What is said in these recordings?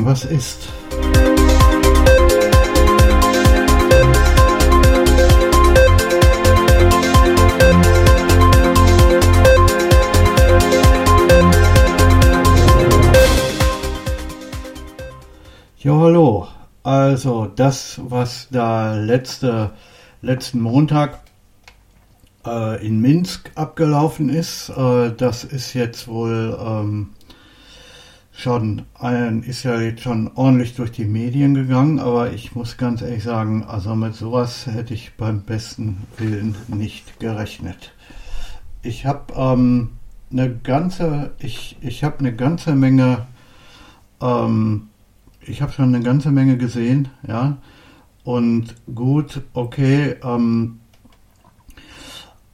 sagen, was ist. Ja, hallo. Also das, was da letzte, letzten Montag äh, in Minsk abgelaufen ist, äh, das ist jetzt wohl ähm, schon ist ja jetzt schon ordentlich durch die Medien gegangen, aber ich muss ganz ehrlich sagen, also mit sowas hätte ich beim besten Willen nicht gerechnet. Ich habe ähm, eine ganze, ich, ich habe eine ganze Menge ähm, ich habe schon eine ganze Menge gesehen, ja. Und gut, okay, ähm,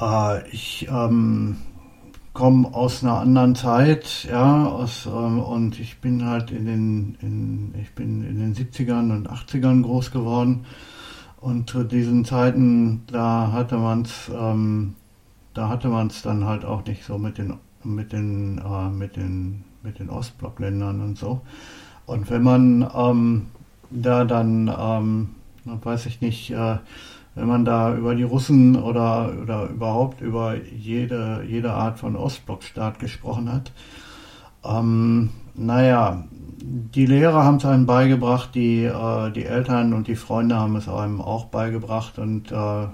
äh, ich ähm, komme aus einer anderen Zeit, ja, aus, ähm, und ich bin halt in den, in, ich bin in den 70ern und 80ern groß geworden. Und zu diesen Zeiten, da hatte man es, ähm, da hatte man es dann halt auch nicht so mit den, mit den, äh, mit den, mit den Ostblockländern und so. Und wenn man ähm, da dann, ähm, weiß ich nicht, äh, wenn man da über die Russen oder, oder überhaupt über jede, jede Art von Ostblockstaat gesprochen hat, ähm, naja, die Lehrer haben es einem beigebracht, die, äh, die Eltern und die Freunde haben es einem auch beigebracht und äh,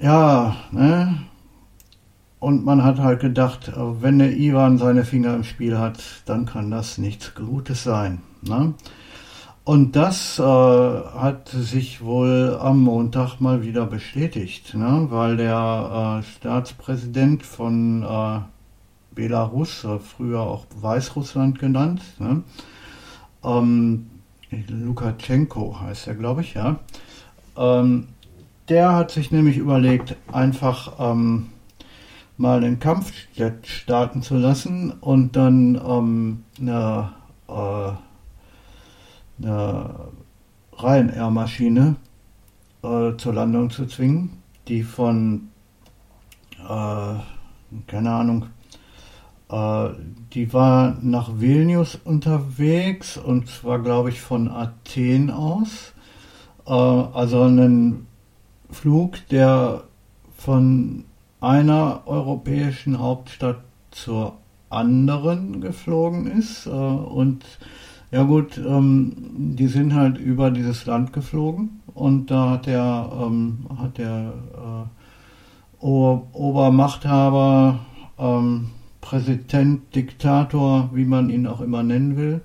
ja, ne, und man hat halt gedacht, äh, wenn der Ivan seine Finger im Spiel hat, dann kann das nichts Gutes sein. Ne? Und das äh, hat sich wohl am Montag mal wieder bestätigt, ne? weil der äh, Staatspräsident von äh, Belarus, äh, früher auch Weißrussland genannt, ne? ähm, Lukaschenko heißt er, glaube ich, ja. Ähm, der hat sich nämlich überlegt, einfach ähm, mal einen Kampf starten zu lassen und dann ähm, eine, äh, eine Ryanair-Maschine äh, zur Landung zu zwingen, die von, äh, keine Ahnung, äh, die war nach Vilnius unterwegs und zwar, glaube ich, von Athen aus. Äh, also einen Flug, der von einer europäischen Hauptstadt zur anderen geflogen ist. Äh, und ja gut, ähm, die sind halt über dieses Land geflogen und da hat der, ähm, hat der äh, Obermachthaber, ähm, Präsident, Diktator, wie man ihn auch immer nennen will,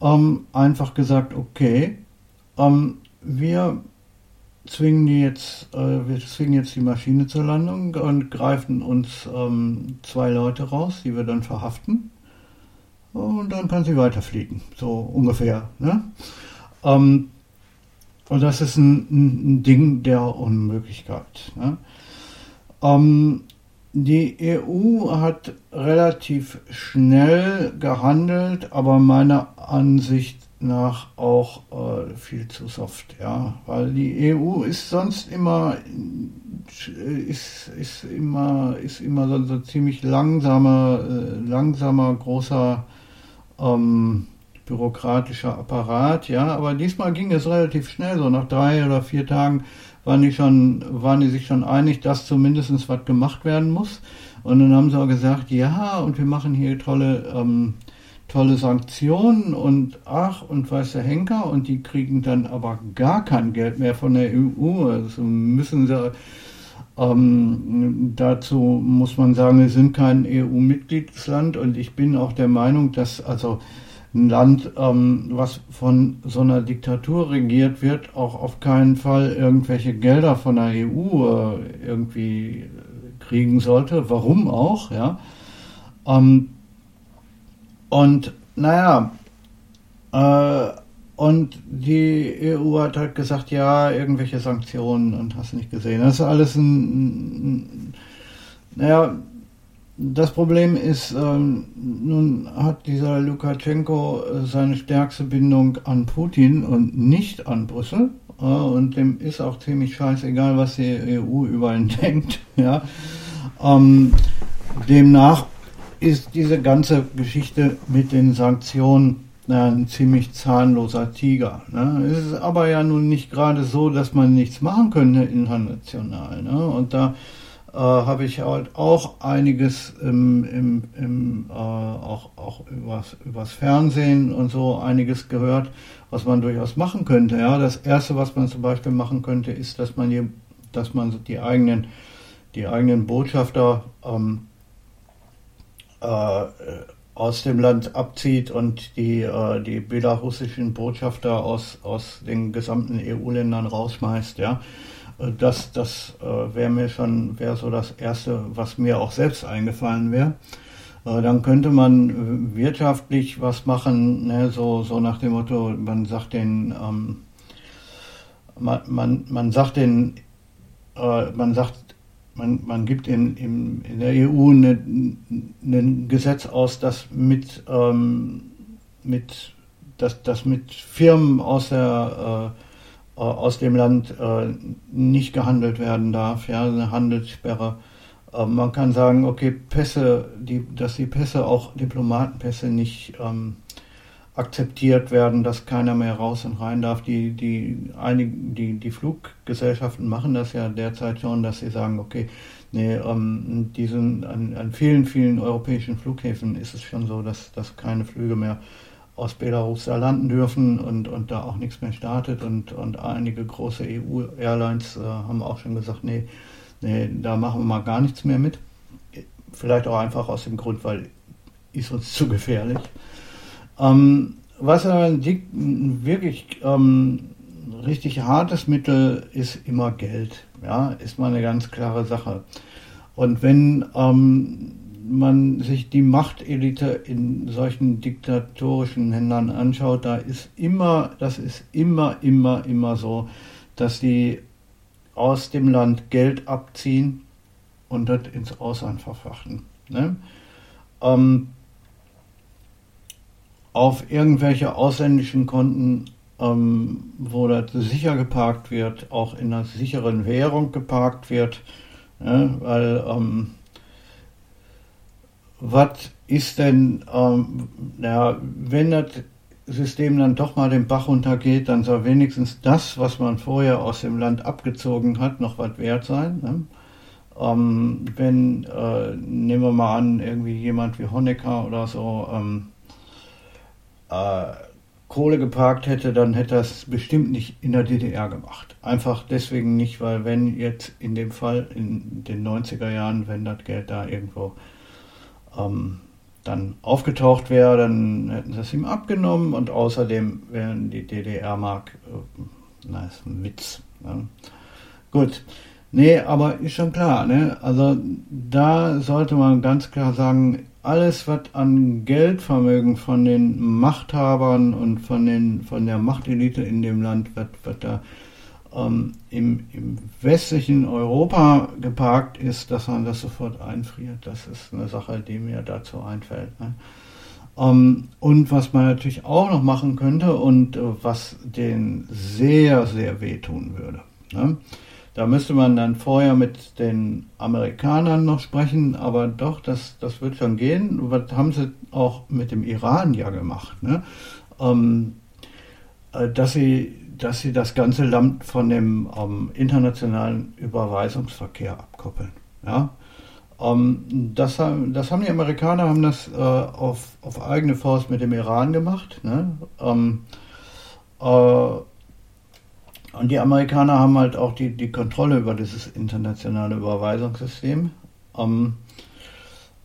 ähm, einfach gesagt, okay, ähm, wir zwingen die jetzt, äh, wir zwingen jetzt die Maschine zur Landung und greifen uns ähm, zwei Leute raus, die wir dann verhaften. Und dann kann sie weiterfliegen, so ungefähr. Ne? Ähm, und das ist ein, ein, Ding der Unmöglichkeit. Ne? Ähm, die EU hat relativ schnell gehandelt, aber meiner Ansicht nach auch äh, viel zu soft, ja, weil die EU ist sonst immer ist, ist immer ist immer so, so ziemlich langsamer äh, langsamer großer ähm, bürokratischer Apparat, ja, aber diesmal ging es relativ schnell, so nach drei oder vier Tagen waren die schon waren die sich schon einig, dass zumindest was gemacht werden muss und dann haben sie auch gesagt, ja, und wir machen hier tolle ähm, tolle Sanktionen und ach und weiß der Henker und die kriegen dann aber gar kein Geld mehr von der EU. Also müssen sie ähm, dazu muss man sagen, wir sind kein EU-Mitgliedsland und ich bin auch der Meinung, dass also ein Land, ähm, was von so einer Diktatur regiert wird, auch auf keinen Fall irgendwelche Gelder von der EU äh, irgendwie kriegen sollte. Warum auch, ja? Ähm, und naja, äh, und die EU hat halt gesagt, ja, irgendwelche Sanktionen und hast nicht gesehen. Das ist alles ein, naja, das Problem ist, ähm, nun hat dieser Lukaschenko seine stärkste Bindung an Putin und nicht an Brüssel. Äh, und dem ist auch ziemlich scheißegal, was die EU über ihn denkt. Ja. Ähm, demnach ist diese ganze Geschichte mit den Sanktionen na, ein ziemlich zahnloser Tiger. Ne? Es ist aber ja nun nicht gerade so, dass man nichts machen könnte international. Ne? Und da äh, habe ich halt auch einiges im, im, im, äh, auch, auch übers, übers Fernsehen und so einiges gehört, was man durchaus machen könnte. Ja, das erste, was man zum Beispiel machen könnte, ist, dass man hier, dass man die eigenen, die eigenen Botschafter ähm, äh, aus dem Land abzieht und die, äh, die belarussischen Botschafter aus, aus den gesamten EU-Ländern rausschmeißt, ja. Äh, das, das äh, wäre mir schon, wäre so das Erste, was mir auch selbst eingefallen wäre. Äh, dann könnte man wirtschaftlich was machen, ne, so, so nach dem Motto, man sagt den, ähm, man, man, man sagt den, äh, man sagt, man, man gibt in, in, in der EU ein Gesetz aus, das mit, ähm, mit, das, das mit Firmen aus der äh, äh, aus dem Land äh, nicht gehandelt werden darf, ja, eine Handelssperre. Äh, man kann sagen, okay, Pässe, die, dass die Pässe auch Diplomatenpässe nicht ähm, akzeptiert werden, dass keiner mehr raus und rein darf. Die, die, einige, die, die Fluggesellschaften machen das ja derzeit schon, dass sie sagen, okay, nee, ähm, diesen, an, an vielen, vielen europäischen Flughäfen ist es schon so, dass, dass keine Flüge mehr aus Belarus da landen dürfen und, und da auch nichts mehr startet. Und, und einige große EU-Airlines äh, haben auch schon gesagt, nee, nee, da machen wir mal gar nichts mehr mit. Vielleicht auch einfach aus dem Grund, weil ist uns zu gefährlich. Ähm, was aber ein wirklich ähm, richtig hartes Mittel ist immer Geld. Ja, ist mal eine ganz klare Sache. Und wenn ähm, man sich die Machtelite in solchen diktatorischen Ländern anschaut, da ist immer, das ist immer, immer, immer so, dass die aus dem Land Geld abziehen und das ins Ausland verfachten. Ne? Ähm, auf irgendwelche ausländischen Konten, ähm, wo das sicher geparkt wird, auch in einer sicheren Währung geparkt wird, ne? weil ähm, was ist denn, ähm, ja, wenn das System dann doch mal den Bach runtergeht, dann soll wenigstens das, was man vorher aus dem Land abgezogen hat, noch was wert sein. Ne? Ähm, wenn, äh, nehmen wir mal an, irgendwie jemand wie Honecker oder so ähm, äh, Kohle geparkt hätte, dann hätte er es bestimmt nicht in der DDR gemacht. Einfach deswegen nicht, weil wenn jetzt in dem Fall in den 90er Jahren, wenn das Geld da irgendwo ähm, dann aufgetaucht wäre, dann hätten sie es ihm abgenommen und außerdem wären die DDR-Mark, äh, na, ist ein Witz. Ne? Gut. Nee, aber ist schon klar, ne? Also da sollte man ganz klar sagen, alles, was an Geldvermögen von den Machthabern und von, den, von der Machtelite in dem Land, was, was da ähm, im, im, westlichen Europa geparkt ist, dass man das sofort einfriert. Das ist eine Sache, die mir dazu einfällt. Ne? Ähm, und was man natürlich auch noch machen könnte und äh, was den sehr, sehr wehtun würde. Ne? Da müsste man dann vorher mit den Amerikanern noch sprechen, aber doch, das, das wird schon gehen. Was haben sie auch mit dem Iran ja gemacht? Ne? Ähm, äh, dass sie dass sie das ganze Land von dem ähm, internationalen Überweisungsverkehr abkoppeln. Ja? Ähm, das, das, haben die Amerikaner haben das äh, auf, auf, eigene Faust mit dem Iran gemacht. Ne? Ähm, äh, und die Amerikaner haben halt auch die, die Kontrolle über dieses internationale Überweisungssystem. Ähm,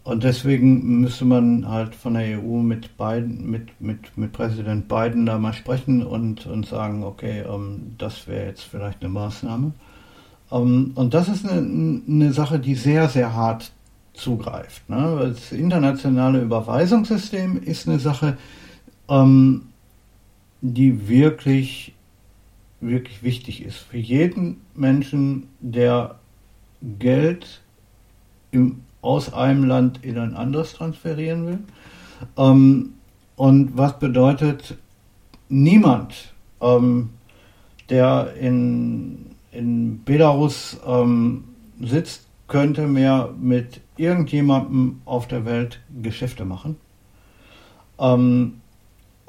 und deswegen müsste man halt von der EU mit Biden, mit, mit, mit Präsident Biden da mal sprechen und, und sagen, okay, ähm, das wäre jetzt vielleicht eine Maßnahme. Ähm, und das ist eine, eine Sache, die sehr, sehr hart zugreift. Ne? Das internationale Überweisungssystem ist eine Sache, ähm, die wirklich, wirklich wichtig ist. Für jeden Menschen, der Geld im aus einem Land in ein anderes transferieren will. Ähm, und was bedeutet, niemand, ähm, der in, in Belarus ähm, sitzt, könnte mehr mit irgendjemandem auf der Welt Geschäfte machen. Ähm,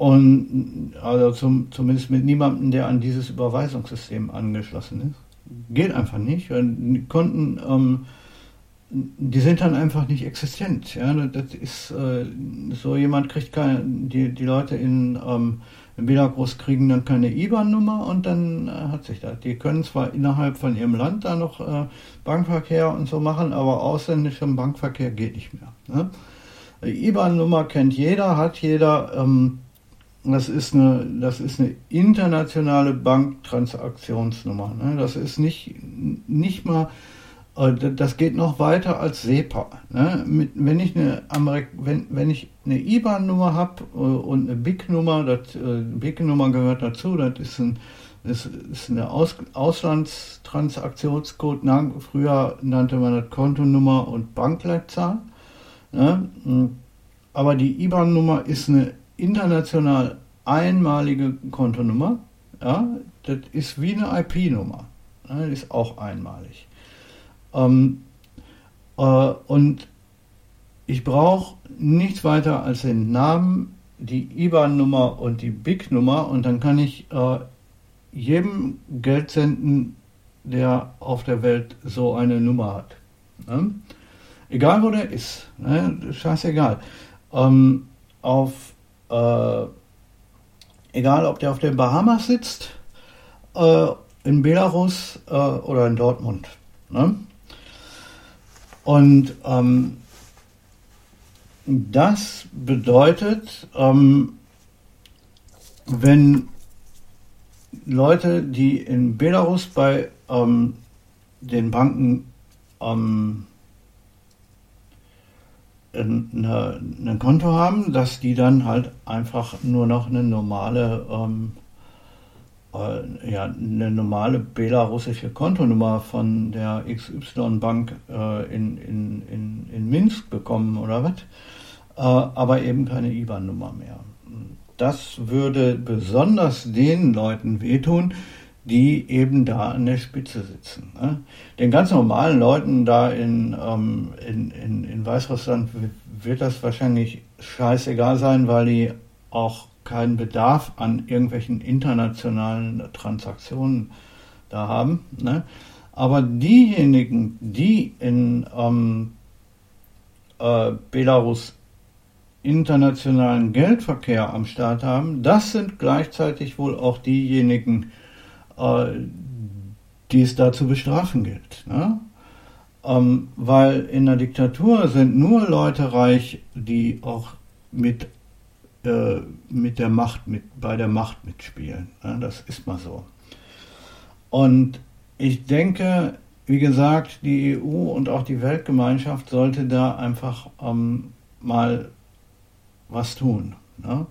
und also zum, zumindest mit niemandem, der an dieses Überweisungssystem angeschlossen ist. Geht einfach nicht. Die Konten, ähm, die sind dann einfach nicht existent. Ja? Das ist äh, so jemand kriegt keine, die, die Leute in, ähm, in Belarus kriegen dann keine IBAN-Nummer und dann äh, hat sich das. Die können zwar innerhalb von ihrem Land da noch äh, Bankverkehr und so machen, aber ausländischer Bankverkehr geht nicht mehr. Ne? IBAN-Nummer kennt jeder, hat jeder. Ähm, das ist eine, das ist eine internationale Banktransaktionsnummer. Ne? Das ist nicht, nicht mal, äh, das geht noch weiter als SEPA. Ne? Mit, wenn ich eine Amerik wenn, wenn ich eine IBAN-Nummer habe äh, und eine BIC-Nummer, das äh, BIC-Nummer gehört dazu, das ist ein das ist eine Aus Auslandstransaktionscode. Früher nannte man das Kontonummer und Bankleitzahl. Ne? Aber die IBAN-Nummer ist eine international einmalige Kontonummer. Ja, das ist wie eine IP-Nummer. Ja, das ist auch einmalig. Ähm, äh, und ich brauche nichts weiter als den Namen, die IBAN-Nummer und die BIC-Nummer und dann kann ich äh, jedem Geld senden, der auf der Welt so eine Nummer hat. Ne? Egal wo der ist, ne? scheißegal. Ähm, auf, äh, egal ob der auf den Bahamas sitzt, äh, in Belarus äh, oder in Dortmund. Ne? Und ähm, das bedeutet, ähm, wenn Leute, die in Belarus bei ähm, den Banken ähm, eine, ein Konto haben, dass die dann halt einfach nur noch eine normale, ähm, äh, ja, eine normale belarussische Kontonummer von der XY-Bank äh, in, in, in, in Minsk bekommen oder was, äh, aber eben keine IBAN-Nummer mehr. Das würde besonders den Leuten wehtun, die eben da an der Spitze sitzen. Ne? Den ganz normalen Leuten da in, ähm, in, in, in Weißrussland wird das wahrscheinlich scheißegal sein, weil die auch keinen Bedarf an irgendwelchen internationalen Transaktionen da haben. Ne? Aber diejenigen, die in ähm, äh, Belarus internationalen Geldverkehr am Start haben, das sind gleichzeitig wohl auch diejenigen, die es da zu bestrafen gilt. Ne? Ähm, weil in der Diktatur sind nur Leute reich, die auch mit, äh, mit der Macht, mit, bei der Macht mitspielen. Ne? Das ist mal so. Und ich denke, wie gesagt, die EU und auch die Weltgemeinschaft sollte da einfach ähm, mal was tun. Ne?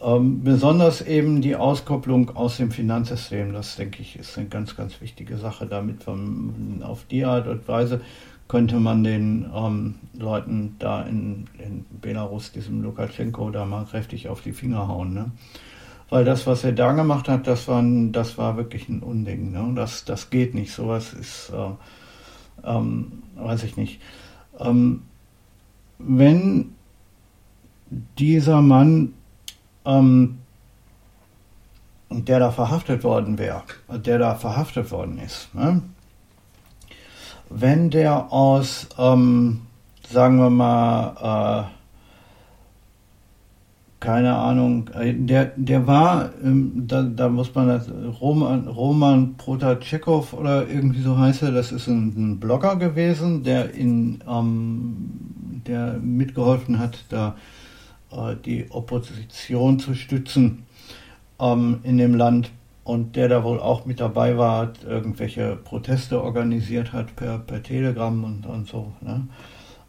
Ähm, besonders eben die Auskopplung aus dem Finanzsystem, das denke ich, ist eine ganz, ganz wichtige Sache. Damit von, auf die Art und Weise könnte man den ähm, Leuten da in, in, Belarus, diesem Lukaschenko, da mal kräftig auf die Finger hauen. Ne? Weil das, was er da gemacht hat, das war, das war wirklich ein Unding. Ne? Das, das geht nicht. Sowas ist, äh, ähm, weiß ich nicht. Ähm, wenn dieser Mann ähm, der da verhaftet worden wäre, der da verhaftet worden ist, ne? wenn der aus, ähm, sagen wir mal, äh, keine Ahnung, äh, der, der war, ähm, da, da muss man das, Roman, Roman Protachekow oder irgendwie so heißt er, das ist ein, ein Blogger gewesen, der in, ähm, der mitgeholfen hat, da die Opposition zu stützen ähm, in dem Land und der da wohl auch mit dabei war, hat irgendwelche Proteste organisiert hat per, per Telegram und, und so, ne?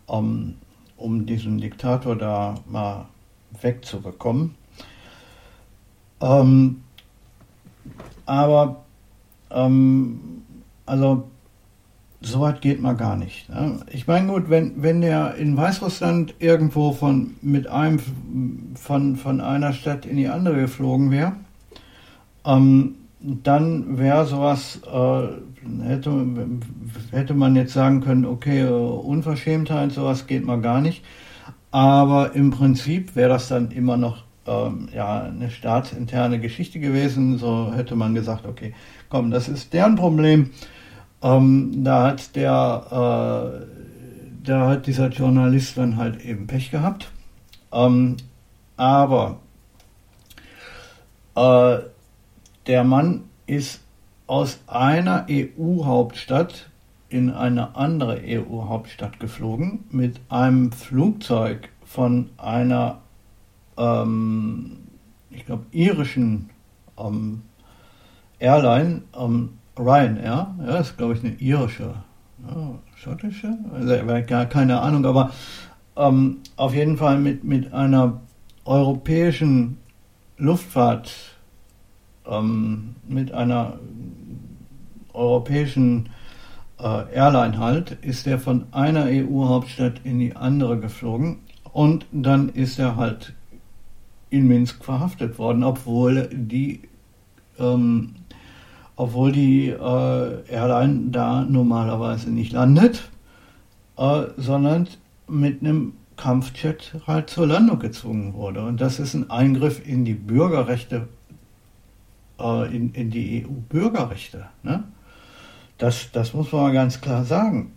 um, um diesen Diktator da mal wegzubekommen. Ähm, aber ähm, also so weit geht man gar nicht. Ne? Ich meine, gut, wenn, wenn der in Weißrussland irgendwo von, mit einem, von, von einer Stadt in die andere geflogen wäre, ähm, dann wäre sowas, äh, hätte, hätte man jetzt sagen können, okay, äh, Unverschämtheit, sowas geht mal gar nicht. Aber im Prinzip wäre das dann immer noch ähm, ja, eine staatsinterne Geschichte gewesen. So hätte man gesagt, okay, komm, das ist deren Problem. Ähm, da hat der, äh, da hat dieser Journalist dann halt eben Pech gehabt. Ähm, aber äh, der Mann ist aus einer EU-Hauptstadt in eine andere EU-Hauptstadt geflogen mit einem Flugzeug von einer, ähm, ich glaube, irischen ähm, Airline, ähm, Ryanair, ja, ist glaube ich eine irische, ja, schottische, also, gar keine Ahnung, aber ähm, auf jeden Fall mit, mit einer europäischen Luftfahrt, ähm, mit einer europäischen äh, Airline halt, ist er von einer EU-Hauptstadt in die andere geflogen und dann ist er halt in Minsk verhaftet worden, obwohl die ähm, obwohl die äh, Airline da normalerweise nicht landet, äh, sondern mit einem Kampfjet halt zur Landung gezwungen wurde. Und das ist ein Eingriff in die Bürgerrechte, äh, in, in die EU-Bürgerrechte. Ne? Das, das muss man mal ganz klar sagen.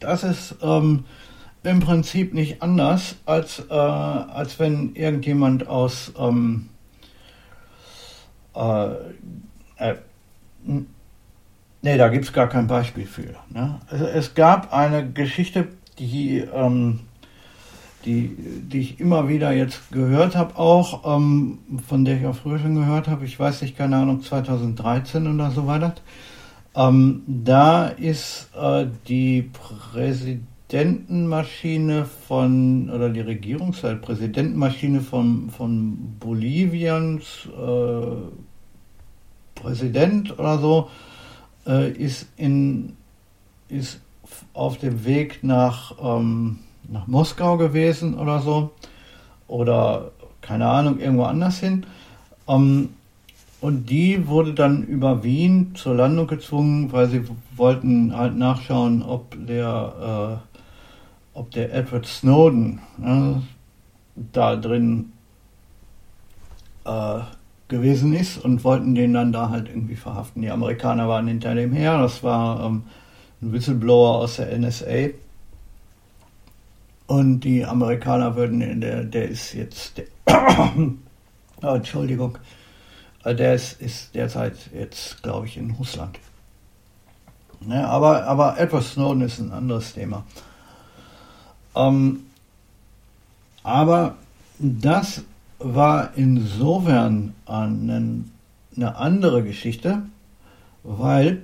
Das ist ähm, im Prinzip nicht anders, als, äh, als wenn irgendjemand aus ähm, äh, nee, da gibt es gar kein Beispiel für. Ne? Es, es, gab eine Geschichte, die, ähm, die, die ich immer wieder jetzt gehört habe, auch, ähm, von der ich auch früher schon gehört habe, ich weiß nicht, keine Ahnung, 2013 oder so weiter. Ähm, da ist äh, die Präsidentenmaschine von, oder die Regierungspräsidentenmaschine von, von Boliviens äh, Präsident oder so äh, ist, in, ist auf dem Weg nach, ähm, nach Moskau gewesen oder so. Oder keine Ahnung, irgendwo anders hin. Ähm, und die wurde dann über Wien zur Landung gezwungen, weil sie wollten halt nachschauen, ob der, äh, ob der Edward Snowden äh, da drin äh, gewesen ist und wollten den dann da halt irgendwie verhaften. Die Amerikaner waren hinter dem her. Das war ähm, ein Whistleblower aus der NSA. Und die Amerikaner würden, in der, der ist jetzt, der, oh, Entschuldigung, äh, der ist, ist derzeit jetzt, glaube ich, in Russland. Ne, aber, aber Edward Snowden ist ein anderes Thema. Ähm, aber das war insofern eine, andere Geschichte, weil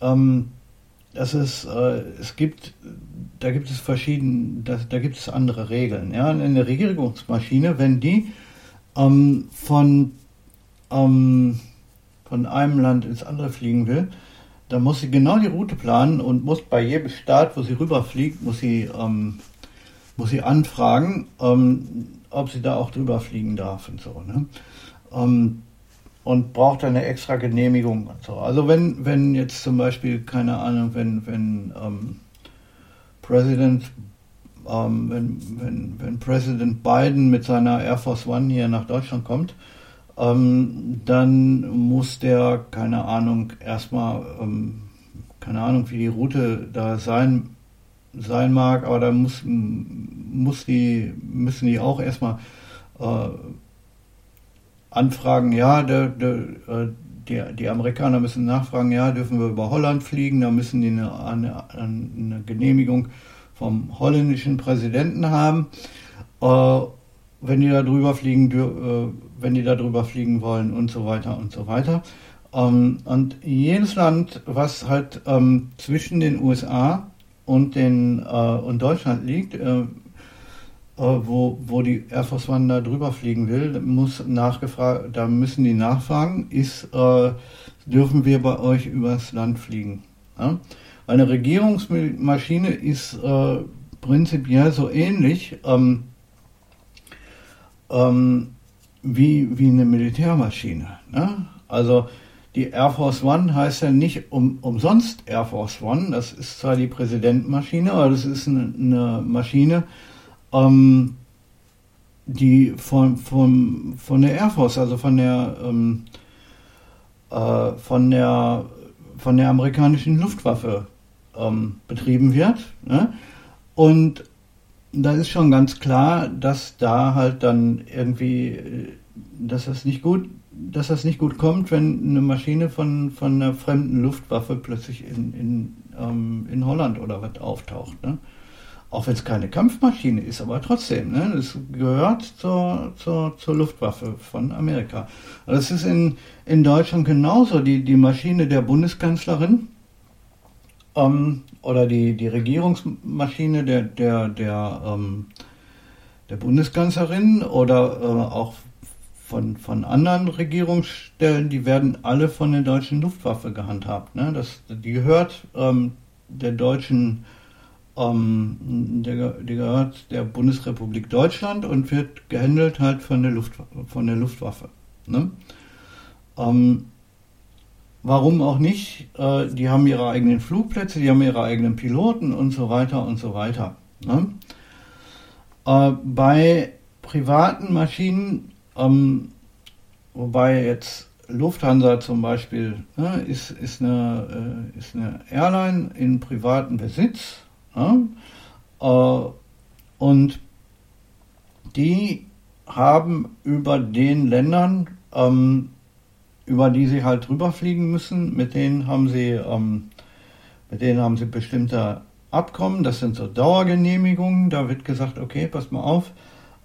ähm, das ist, äh, es gibt, da gibt es verschiedene, da, da gibt es andere Regeln. Ja? Eine Regierungsmaschine, wenn die ähm, von, ähm, von einem Land ins andere fliegen will, dann muss sie genau die Route planen und muss bei jedem Staat, wo sie rüberfliegt, muss sie, ähm, muss sie anfragen, ähm, ob sie da auch drüber fliegen darf und so. Ne? Ähm, und braucht eine extra Genehmigung und so. Also wenn, wenn jetzt zum Beispiel, keine Ahnung, wenn, wenn ähm, Präsident ähm, wenn, wenn, wenn Präsident Biden mit seiner Air Force One hier nach Deutschland kommt, ähm, dann muss der, keine Ahnung, erstmal, ähm, keine Ahnung, wie die Route da sein sein mag, aber da muss, muss die, müssen die auch erstmal äh, anfragen, ja, der, der, äh, die, die Amerikaner müssen nachfragen, ja, dürfen wir über Holland fliegen, da müssen die eine, eine, eine Genehmigung vom holländischen Präsidenten haben. Äh, wenn die da drüber fliegen, äh, wenn die da drüber fliegen wollen und so weiter und so weiter. Ähm, und jedes Land, was halt ähm, zwischen den USA und, den, äh, und Deutschland liegt, äh, wo, wo die Air Force One da drüber fliegen will, muss nachgefragt, da müssen die nachfragen, ist, äh, dürfen wir bei euch übers Land fliegen? Ja? Eine Regierungsmaschine ist äh, prinzipiell so ähnlich ähm, ähm, wie, wie eine Militärmaschine. Ne? Also die Air Force One heißt ja nicht um, umsonst Air Force One. Das ist zwar die Präsidentenmaschine, aber das ist eine, eine Maschine, ähm, die von, von, von der Air Force, also von der, ähm, äh, von der, von der amerikanischen Luftwaffe ähm, betrieben wird. Ne? Und da ist schon ganz klar, dass da halt dann irgendwie, äh, dass das nicht gut dass das nicht gut kommt, wenn eine Maschine von, von einer fremden Luftwaffe plötzlich in, in, ähm, in Holland oder was auftaucht. Ne? Auch wenn es keine Kampfmaschine ist, aber trotzdem, ne? das gehört zur, zur, zur Luftwaffe von Amerika. Das ist in, in Deutschland genauso. Die, die Maschine der Bundeskanzlerin ähm, oder die, die Regierungsmaschine der, der, der, ähm, der Bundeskanzlerin oder äh, auch von, von anderen Regierungsstellen, die werden alle von der deutschen Luftwaffe gehandhabt. Ne? Das, die gehört ähm, der deutschen, ähm, der, die gehört der Bundesrepublik Deutschland und wird gehandelt halt von der, Luft, von der Luftwaffe. Ne? Ähm, warum auch nicht? Äh, die haben ihre eigenen Flugplätze, die haben ihre eigenen Piloten und so weiter und so weiter. Ne? Äh, bei privaten Maschinen ähm, wobei jetzt Lufthansa zum Beispiel ne, ist, ist, eine, äh, ist eine Airline in privatem Besitz. Ne, äh, und die haben über den Ländern, ähm, über die sie halt drüber fliegen müssen, mit denen haben sie, ähm, mit denen haben sie bestimmte Abkommen, das sind so Dauergenehmigungen, da wird gesagt, okay, pass mal auf,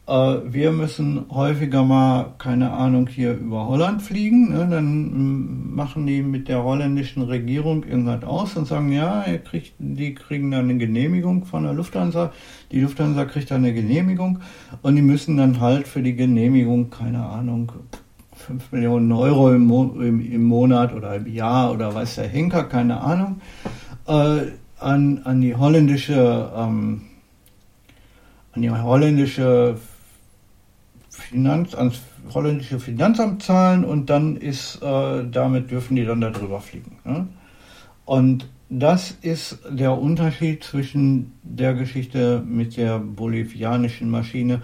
wir müssen häufiger mal, keine Ahnung, hier über Holland fliegen. Ne? Dann mm, machen die mit der holländischen Regierung irgendwas aus und sagen, ja, kriegt, die kriegen dann eine Genehmigung von der Lufthansa. Die Lufthansa kriegt dann eine Genehmigung und die müssen dann halt für die Genehmigung, keine Ahnung, 5 Millionen Euro im, Mo im, im Monat oder im Jahr oder weiß der Henker, keine Ahnung, äh, an, an die holländische ähm, an die holländische Finanz, ans holländische Finanzamt zahlen und dann ist, äh, damit dürfen die dann darüber fliegen. Ne? Und das ist der Unterschied zwischen der Geschichte mit der bolivianischen Maschine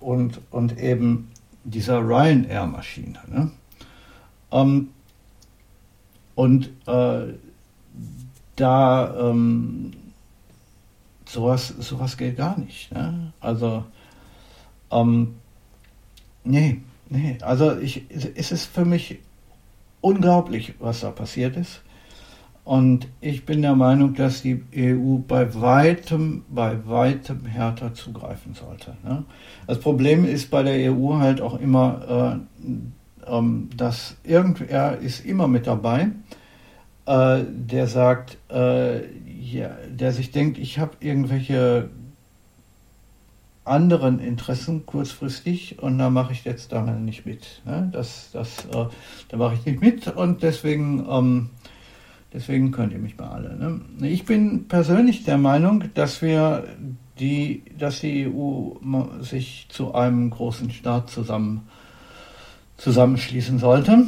und, und eben dieser Ryanair-Maschine. Ne? Ähm, und äh, da ähm, sowas, sowas geht gar nicht. Ne? Also ähm, Nee, nee. Also ich, es ist für mich unglaublich, was da passiert ist. Und ich bin der Meinung, dass die EU bei weitem, bei weitem härter zugreifen sollte. Ne? Das Problem ist bei der EU halt auch immer, äh, ähm, dass irgendwer ist immer mit dabei, äh, der sagt, äh, ja, der sich denkt, ich habe irgendwelche anderen Interessen kurzfristig und da mache ich jetzt da nicht mit. Ne? Das, das, äh, da mache ich nicht mit und deswegen, ähm, deswegen könnt ihr mich mal alle. Ne? Ich bin persönlich der Meinung, dass wir die, dass die EU sich zu einem großen Staat zusammen, zusammenschließen sollte.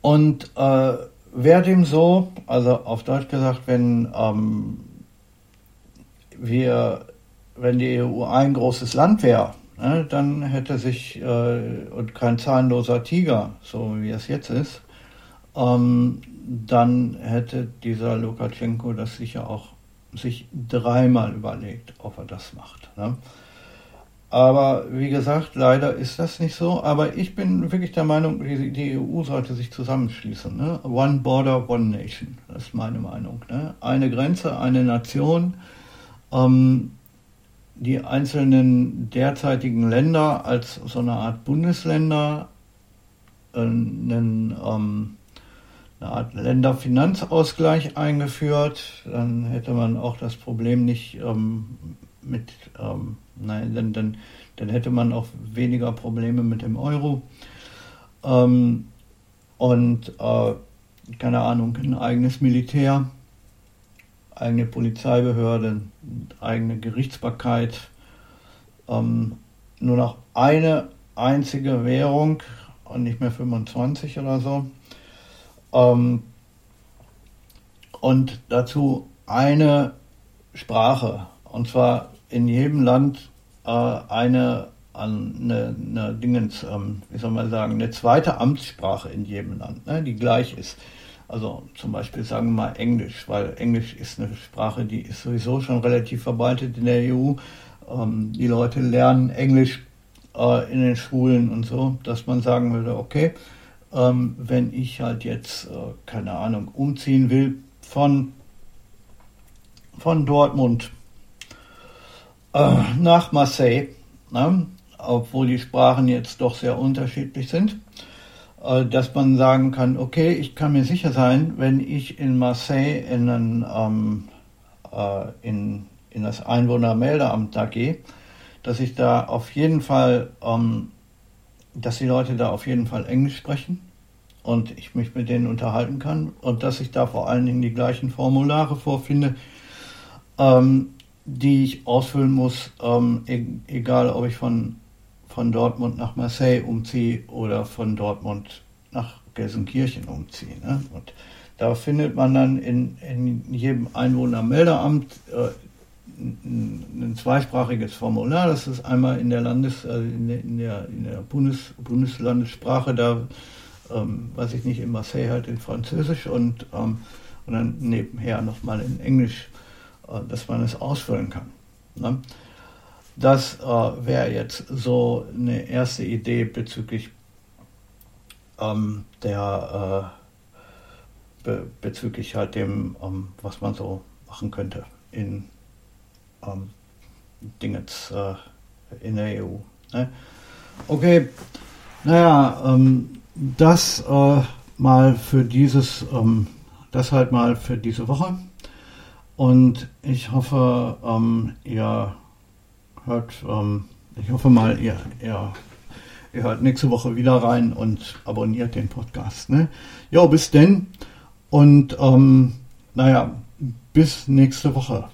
Und äh, wäre dem so, also auf Deutsch gesagt, wenn ähm, wir wenn die EU ein großes Land wäre, ne, dann hätte sich, äh, und kein zahnloser Tiger, so wie es jetzt ist, ähm, dann hätte dieser Lukaschenko das sicher auch sich dreimal überlegt, ob er das macht. Ne? Aber wie gesagt, leider ist das nicht so. Aber ich bin wirklich der Meinung, die, die EU sollte sich zusammenschließen. Ne? One Border, One Nation. Das ist meine Meinung. Ne? Eine Grenze, eine Nation. Ähm, die einzelnen derzeitigen Länder als so eine Art Bundesländer, äh, einen, ähm, eine Art Länderfinanzausgleich eingeführt. Dann hätte man auch das Problem nicht ähm, mit, ähm, nein, dann, dann, dann hätte man auch weniger Probleme mit dem Euro. Ähm, und äh, keine Ahnung, ein eigenes Militär eigene Polizeibehörde, eigene Gerichtsbarkeit, ähm, nur noch eine einzige Währung, und nicht mehr 25 oder so. Ähm, und dazu eine Sprache. Und zwar in jedem Land äh, eine, eine, eine Dingens, ähm, wie soll man sagen, eine zweite Amtssprache in jedem Land, ne, die gleich ist. Also zum Beispiel sagen wir mal Englisch, weil Englisch ist eine Sprache, die ist sowieso schon relativ verbreitet in der EU. Ähm, die Leute lernen Englisch äh, in den Schulen und so, dass man sagen würde, okay, ähm, wenn ich halt jetzt, äh, keine Ahnung, umziehen will von, von Dortmund äh, nach Marseille, ne? obwohl die Sprachen jetzt doch sehr unterschiedlich sind, dass man sagen kann, okay, ich kann mir sicher sein, wenn ich in Marseille in, einen, ähm, äh, in, in das Einwohnermeldeamt da gehe, dass ich da auf jeden Fall, ähm, dass die Leute da auf jeden Fall Englisch sprechen und ich mich mit denen unterhalten kann und dass ich da vor allen Dingen die gleichen Formulare vorfinde, ähm, die ich ausfüllen muss, ähm, e egal ob ich von, von Dortmund nach Marseille umziehe oder von Dortmund nach Gelsenkirchen umziehe. Ne? Und da findet man dann in, in jedem Einwohnermeldeamt äh, ein, zweisprachiges Formular. Das ist einmal in der Landes, also in der, in der, in der Bundes, Bundeslandessprache, da ähm, weiß ich nicht, in Marseille halt in Französisch und, ähm, und dann nebenher nochmal in Englisch äh, dass man es ausfüllen kann. Ne? Das äh, wäre jetzt so eine erste Idee bezüglich ähm, der äh, be bezüglich halt dem, ähm, was man so machen könnte in ähm, Dingens äh, in der EU. Ne? Okay, naja, ähm, das äh, mal für dieses, ähm, das halt mal für diese Woche. Und ich hoffe, ähm, ihr hört, ähm, ich hoffe mal, ihr, ihr, ihr hört nächste Woche wieder rein und abonniert den Podcast. Ne? Jo, bis denn. Und ähm, naja, bis nächste Woche.